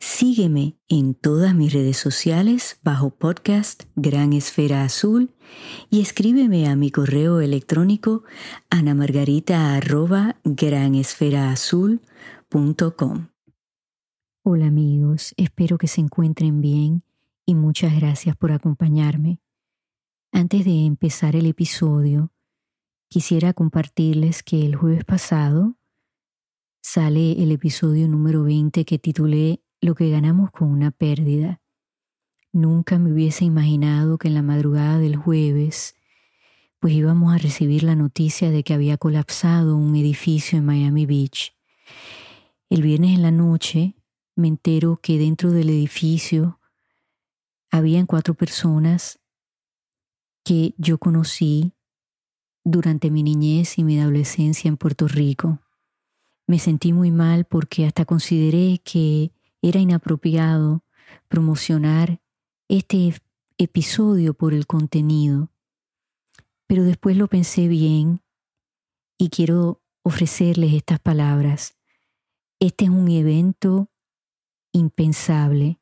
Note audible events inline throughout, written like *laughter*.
Sígueme en todas mis redes sociales bajo podcast Gran Esfera Azul y escríbeme a mi correo electrónico anamargarita.granesferaazul.com. Hola amigos, espero que se encuentren bien y muchas gracias por acompañarme. Antes de empezar el episodio, quisiera compartirles que el jueves pasado sale el episodio número 20 que titulé lo que ganamos con una pérdida. Nunca me hubiese imaginado que en la madrugada del jueves pues íbamos a recibir la noticia de que había colapsado un edificio en Miami Beach. El viernes en la noche me entero que dentro del edificio habían cuatro personas que yo conocí durante mi niñez y mi adolescencia en Puerto Rico. Me sentí muy mal porque hasta consideré que era inapropiado promocionar este episodio por el contenido, pero después lo pensé bien y quiero ofrecerles estas palabras. Este es un evento impensable.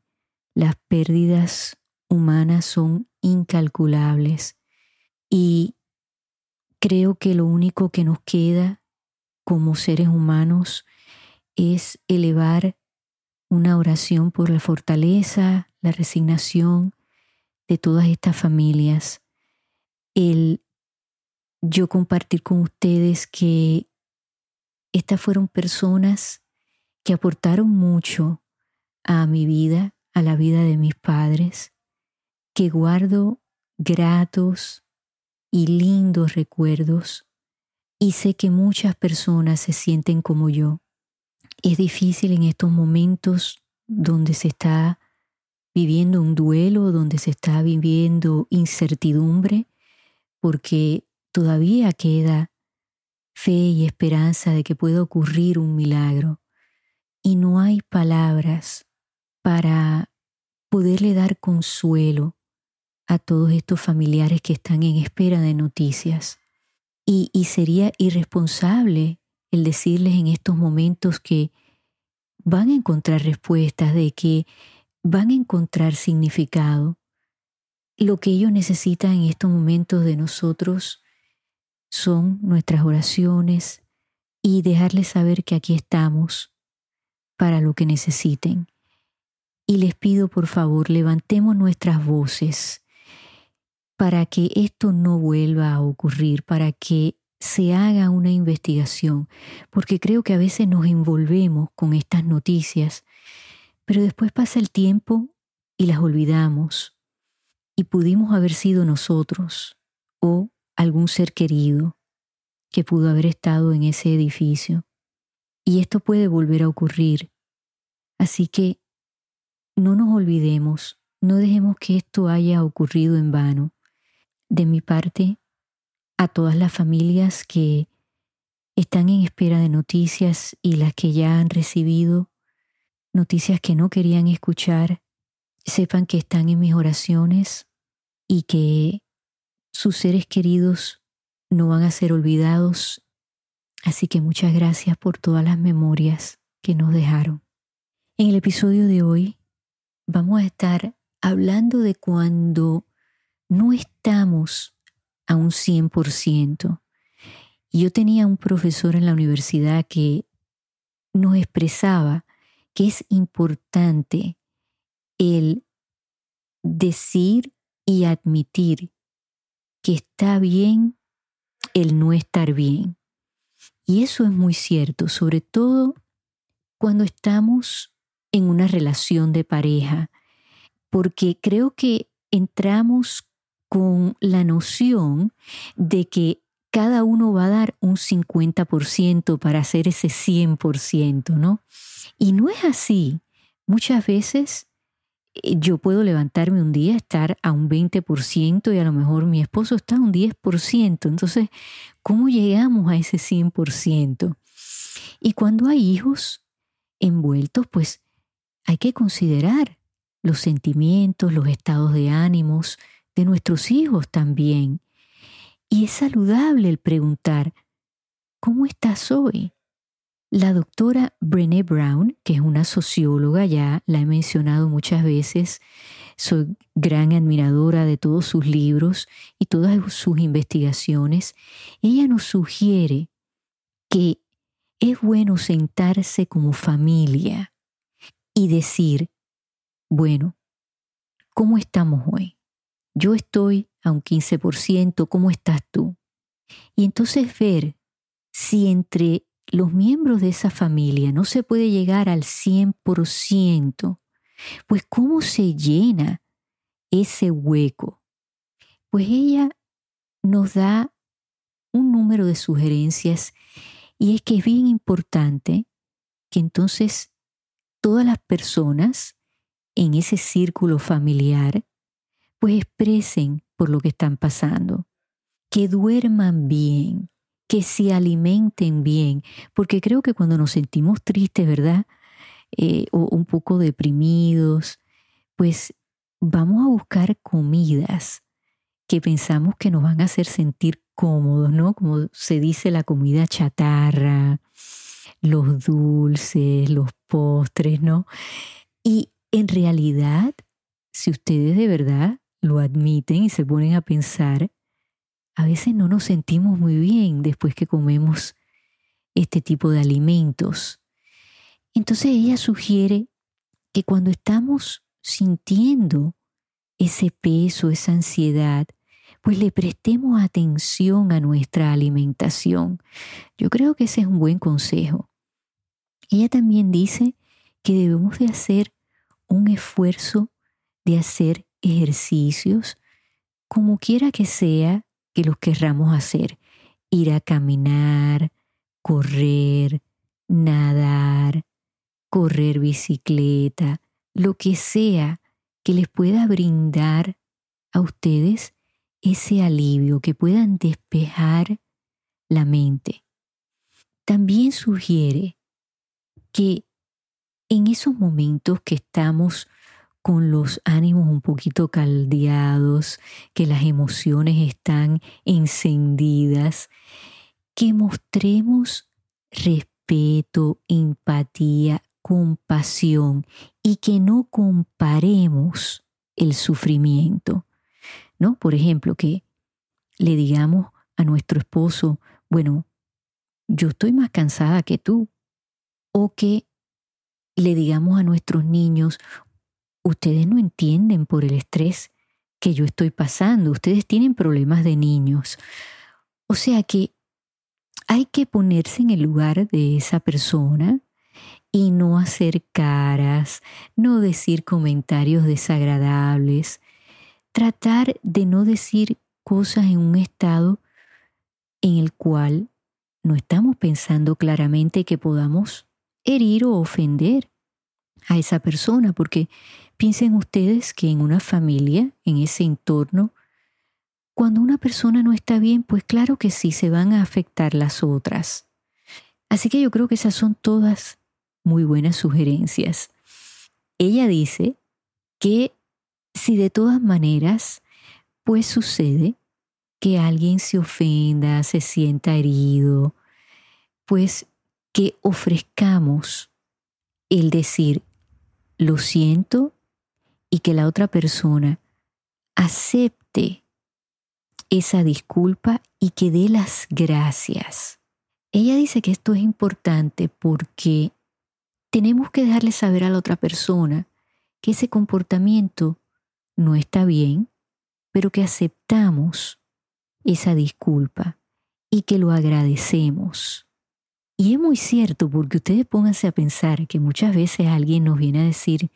Las pérdidas humanas son incalculables y creo que lo único que nos queda como seres humanos es elevar una oración por la fortaleza, la resignación de todas estas familias, el yo compartir con ustedes que estas fueron personas que aportaron mucho a mi vida, a la vida de mis padres, que guardo gratos y lindos recuerdos y sé que muchas personas se sienten como yo es difícil en estos momentos donde se está viviendo un duelo, donde se está viviendo incertidumbre, porque todavía queda fe y esperanza de que pueda ocurrir un milagro. Y no hay palabras para poderle dar consuelo a todos estos familiares que están en espera de noticias. Y, y sería irresponsable el decirles en estos momentos que van a encontrar respuestas, de que van a encontrar significado. Lo que ellos necesitan en estos momentos de nosotros son nuestras oraciones y dejarles saber que aquí estamos para lo que necesiten. Y les pido por favor, levantemos nuestras voces para que esto no vuelva a ocurrir, para que se haga una investigación, porque creo que a veces nos envolvemos con estas noticias, pero después pasa el tiempo y las olvidamos, y pudimos haber sido nosotros o algún ser querido que pudo haber estado en ese edificio. Y esto puede volver a ocurrir. Así que no nos olvidemos, no dejemos que esto haya ocurrido en vano. De mi parte, a todas las familias que están en espera de noticias y las que ya han recibido noticias que no querían escuchar, sepan que están en mis oraciones y que sus seres queridos no van a ser olvidados. Así que muchas gracias por todas las memorias que nos dejaron. En el episodio de hoy vamos a estar hablando de cuando no estamos a un 100%. Y yo tenía un profesor en la universidad que nos expresaba que es importante el decir y admitir que está bien el no estar bien. Y eso es muy cierto, sobre todo cuando estamos en una relación de pareja, porque creo que entramos con la noción de que cada uno va a dar un 50% para hacer ese 100%, ¿no? Y no es así. Muchas veces eh, yo puedo levantarme un día, estar a un 20% y a lo mejor mi esposo está a un 10%. Entonces, ¿cómo llegamos a ese 100%? Y cuando hay hijos envueltos, pues hay que considerar los sentimientos, los estados de ánimos de nuestros hijos también. Y es saludable el preguntar, ¿cómo estás hoy? La doctora Brené Brown, que es una socióloga, ya la he mencionado muchas veces, soy gran admiradora de todos sus libros y todas sus investigaciones, ella nos sugiere que es bueno sentarse como familia y decir, bueno, ¿cómo estamos hoy? Yo estoy a un 15%, ¿cómo estás tú? Y entonces ver si entre los miembros de esa familia no se puede llegar al 100%, pues ¿cómo se llena ese hueco? Pues ella nos da un número de sugerencias y es que es bien importante que entonces todas las personas en ese círculo familiar pues expresen por lo que están pasando, que duerman bien, que se alimenten bien, porque creo que cuando nos sentimos tristes, ¿verdad? Eh, o un poco deprimidos, pues vamos a buscar comidas que pensamos que nos van a hacer sentir cómodos, ¿no? Como se dice la comida chatarra, los dulces, los postres, ¿no? Y en realidad, si ustedes de verdad lo admiten y se ponen a pensar, a veces no nos sentimos muy bien después que comemos este tipo de alimentos. Entonces ella sugiere que cuando estamos sintiendo ese peso, esa ansiedad, pues le prestemos atención a nuestra alimentación. Yo creo que ese es un buen consejo. Ella también dice que debemos de hacer un esfuerzo de hacer ejercicios, como quiera que sea, que los querramos hacer. Ir a caminar, correr, nadar, correr bicicleta, lo que sea que les pueda brindar a ustedes ese alivio, que puedan despejar la mente. También sugiere que en esos momentos que estamos con los ánimos un poquito caldeados, que las emociones están encendidas, que mostremos respeto, empatía, compasión y que no comparemos el sufrimiento. ¿No? Por ejemplo, que le digamos a nuestro esposo, bueno, yo estoy más cansada que tú. O que le digamos a nuestros niños, ustedes no entienden por el estrés que yo estoy pasando, ustedes tienen problemas de niños. O sea que hay que ponerse en el lugar de esa persona y no hacer caras, no decir comentarios desagradables, tratar de no decir cosas en un estado en el cual no estamos pensando claramente que podamos herir o ofender a esa persona, porque Piensen ustedes que en una familia, en ese entorno, cuando una persona no está bien, pues claro que sí, se van a afectar las otras. Así que yo creo que esas son todas muy buenas sugerencias. Ella dice que si de todas maneras, pues sucede que alguien se ofenda, se sienta herido, pues que ofrezcamos el decir, lo siento, y que la otra persona acepte esa disculpa y que dé las gracias. Ella dice que esto es importante porque tenemos que dejarle saber a la otra persona que ese comportamiento no está bien, pero que aceptamos esa disculpa y que lo agradecemos. Y es muy cierto porque ustedes pónganse a pensar que muchas veces alguien nos viene a decir,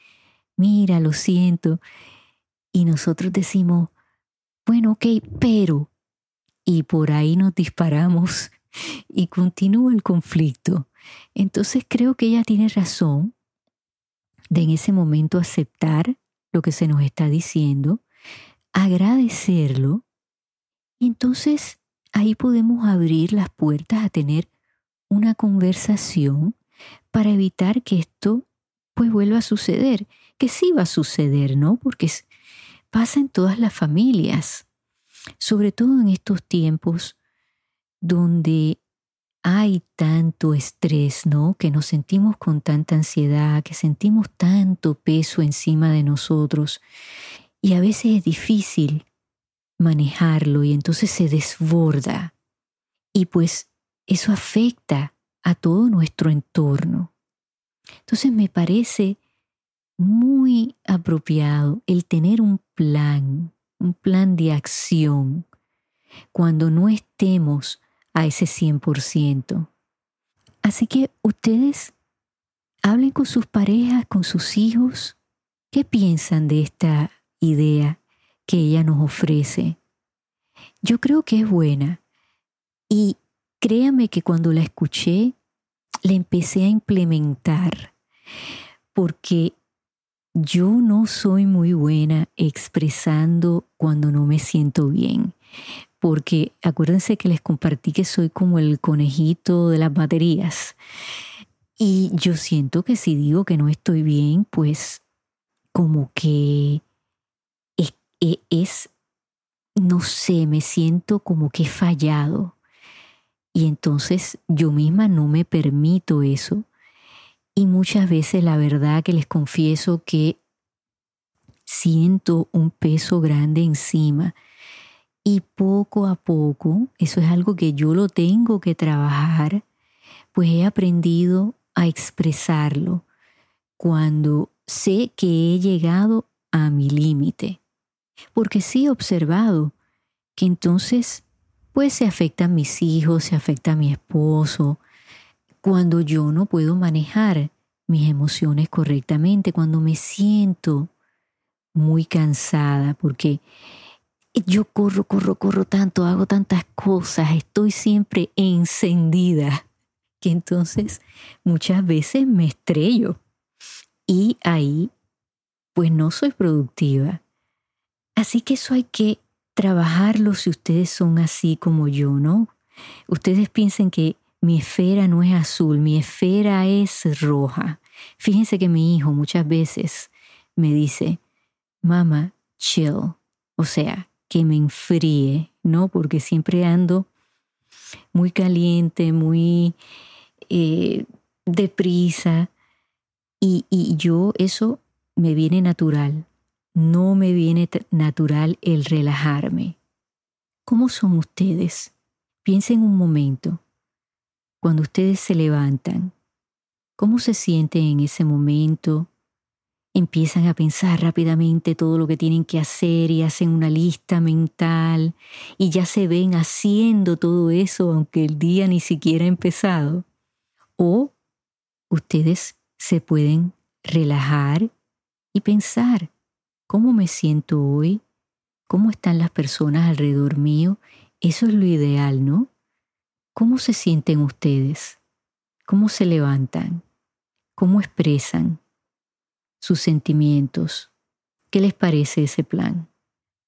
mira, lo siento. Y nosotros decimos, bueno, ok, pero... Y por ahí nos disparamos *laughs* y continúa el conflicto. Entonces creo que ella tiene razón de en ese momento aceptar lo que se nos está diciendo, agradecerlo, y entonces ahí podemos abrir las puertas a tener una conversación para evitar que esto pues vuelva a suceder, que sí va a suceder, ¿no? Porque pasa en todas las familias, sobre todo en estos tiempos donde hay tanto estrés, ¿no? Que nos sentimos con tanta ansiedad, que sentimos tanto peso encima de nosotros y a veces es difícil manejarlo y entonces se desborda y pues eso afecta a todo nuestro entorno. Entonces me parece muy apropiado el tener un plan, un plan de acción, cuando no estemos a ese 100%. Así que ustedes hablen con sus parejas, con sus hijos, ¿qué piensan de esta idea que ella nos ofrece? Yo creo que es buena y créame que cuando la escuché, la empecé a implementar porque yo no soy muy buena expresando cuando no me siento bien porque acuérdense que les compartí que soy como el conejito de las baterías. Y yo siento que si digo que no estoy bien, pues como que es, e, no sé, me siento como que he fallado. Y entonces yo misma no me permito eso. Y muchas veces la verdad que les confieso que siento un peso grande encima y poco a poco, eso es algo que yo lo tengo que trabajar, pues he aprendido a expresarlo cuando sé que he llegado a mi límite. Porque sí he observado que entonces pues se afectan mis hijos, se afecta a mi esposo, cuando yo no puedo manejar mis emociones correctamente, cuando me siento muy cansada, porque yo corro, corro, corro tanto, hago tantas cosas, estoy siempre encendida, que entonces muchas veces me estrello y ahí pues no soy productiva. Así que eso hay que trabajarlo si ustedes son así como yo, ¿no? Ustedes piensen que mi esfera no es azul, mi esfera es roja. Fíjense que mi hijo muchas veces me dice, mamá, chill. O sea, que me enfríe, ¿no? Porque siempre ando muy caliente, muy eh, deprisa. Y, y yo eso me viene natural. No me viene natural el relajarme. ¿Cómo son ustedes? Piensen un momento. Cuando ustedes se levantan, ¿cómo se sienten en ese momento? empiezan a pensar rápidamente todo lo que tienen que hacer y hacen una lista mental y ya se ven haciendo todo eso aunque el día ni siquiera ha empezado. O ustedes se pueden relajar y pensar, ¿cómo me siento hoy? ¿Cómo están las personas alrededor mío? Eso es lo ideal, ¿no? ¿Cómo se sienten ustedes? ¿Cómo se levantan? ¿Cómo expresan? sus sentimientos. ¿Qué les parece ese plan?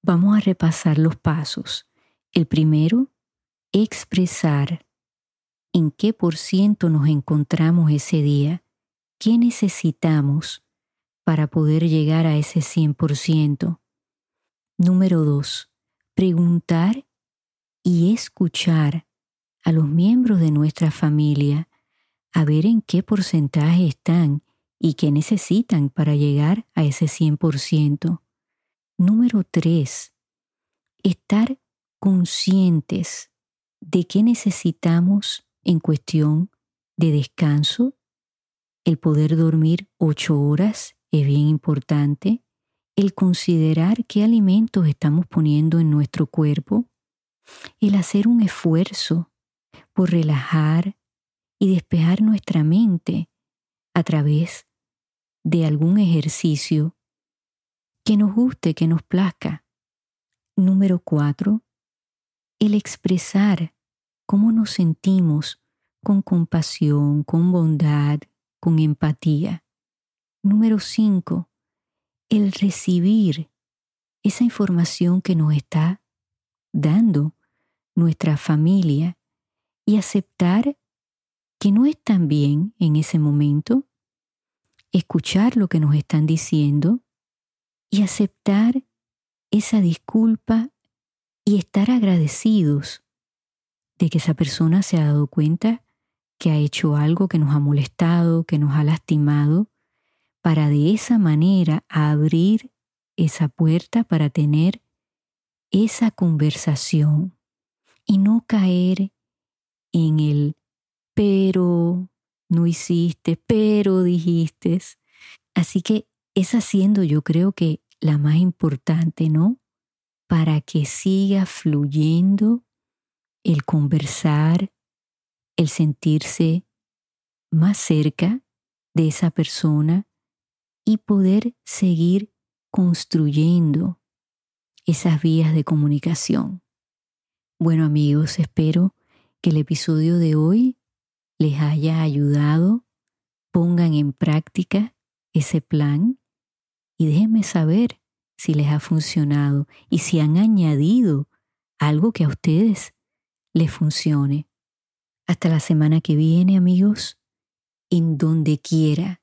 Vamos a repasar los pasos. El primero, expresar en qué por ciento nos encontramos ese día, qué necesitamos para poder llegar a ese 100%. Número dos, preguntar y escuchar a los miembros de nuestra familia a ver en qué porcentaje están y qué necesitan para llegar a ese 100%. Número 3. Estar conscientes de qué necesitamos en cuestión de descanso. El poder dormir ocho horas es bien importante. El considerar qué alimentos estamos poniendo en nuestro cuerpo. El hacer un esfuerzo por relajar y despejar nuestra mente a través de algún ejercicio que nos guste, que nos plazca. Número cuatro, el expresar cómo nos sentimos con compasión, con bondad, con empatía. Número cinco, el recibir esa información que nos está dando nuestra familia y aceptar que no están bien en ese momento, escuchar lo que nos están diciendo y aceptar esa disculpa y estar agradecidos de que esa persona se ha dado cuenta que ha hecho algo que nos ha molestado, que nos ha lastimado, para de esa manera abrir esa puerta para tener esa conversación y no caer en el pero no hiciste, pero dijiste. Así que esa siendo yo creo que la más importante, ¿no? Para que siga fluyendo el conversar, el sentirse más cerca de esa persona y poder seguir construyendo esas vías de comunicación. Bueno amigos, espero que el episodio de hoy les haya ayudado, pongan en práctica ese plan y déjenme saber si les ha funcionado y si han añadido algo que a ustedes les funcione. Hasta la semana que viene amigos, en donde quiera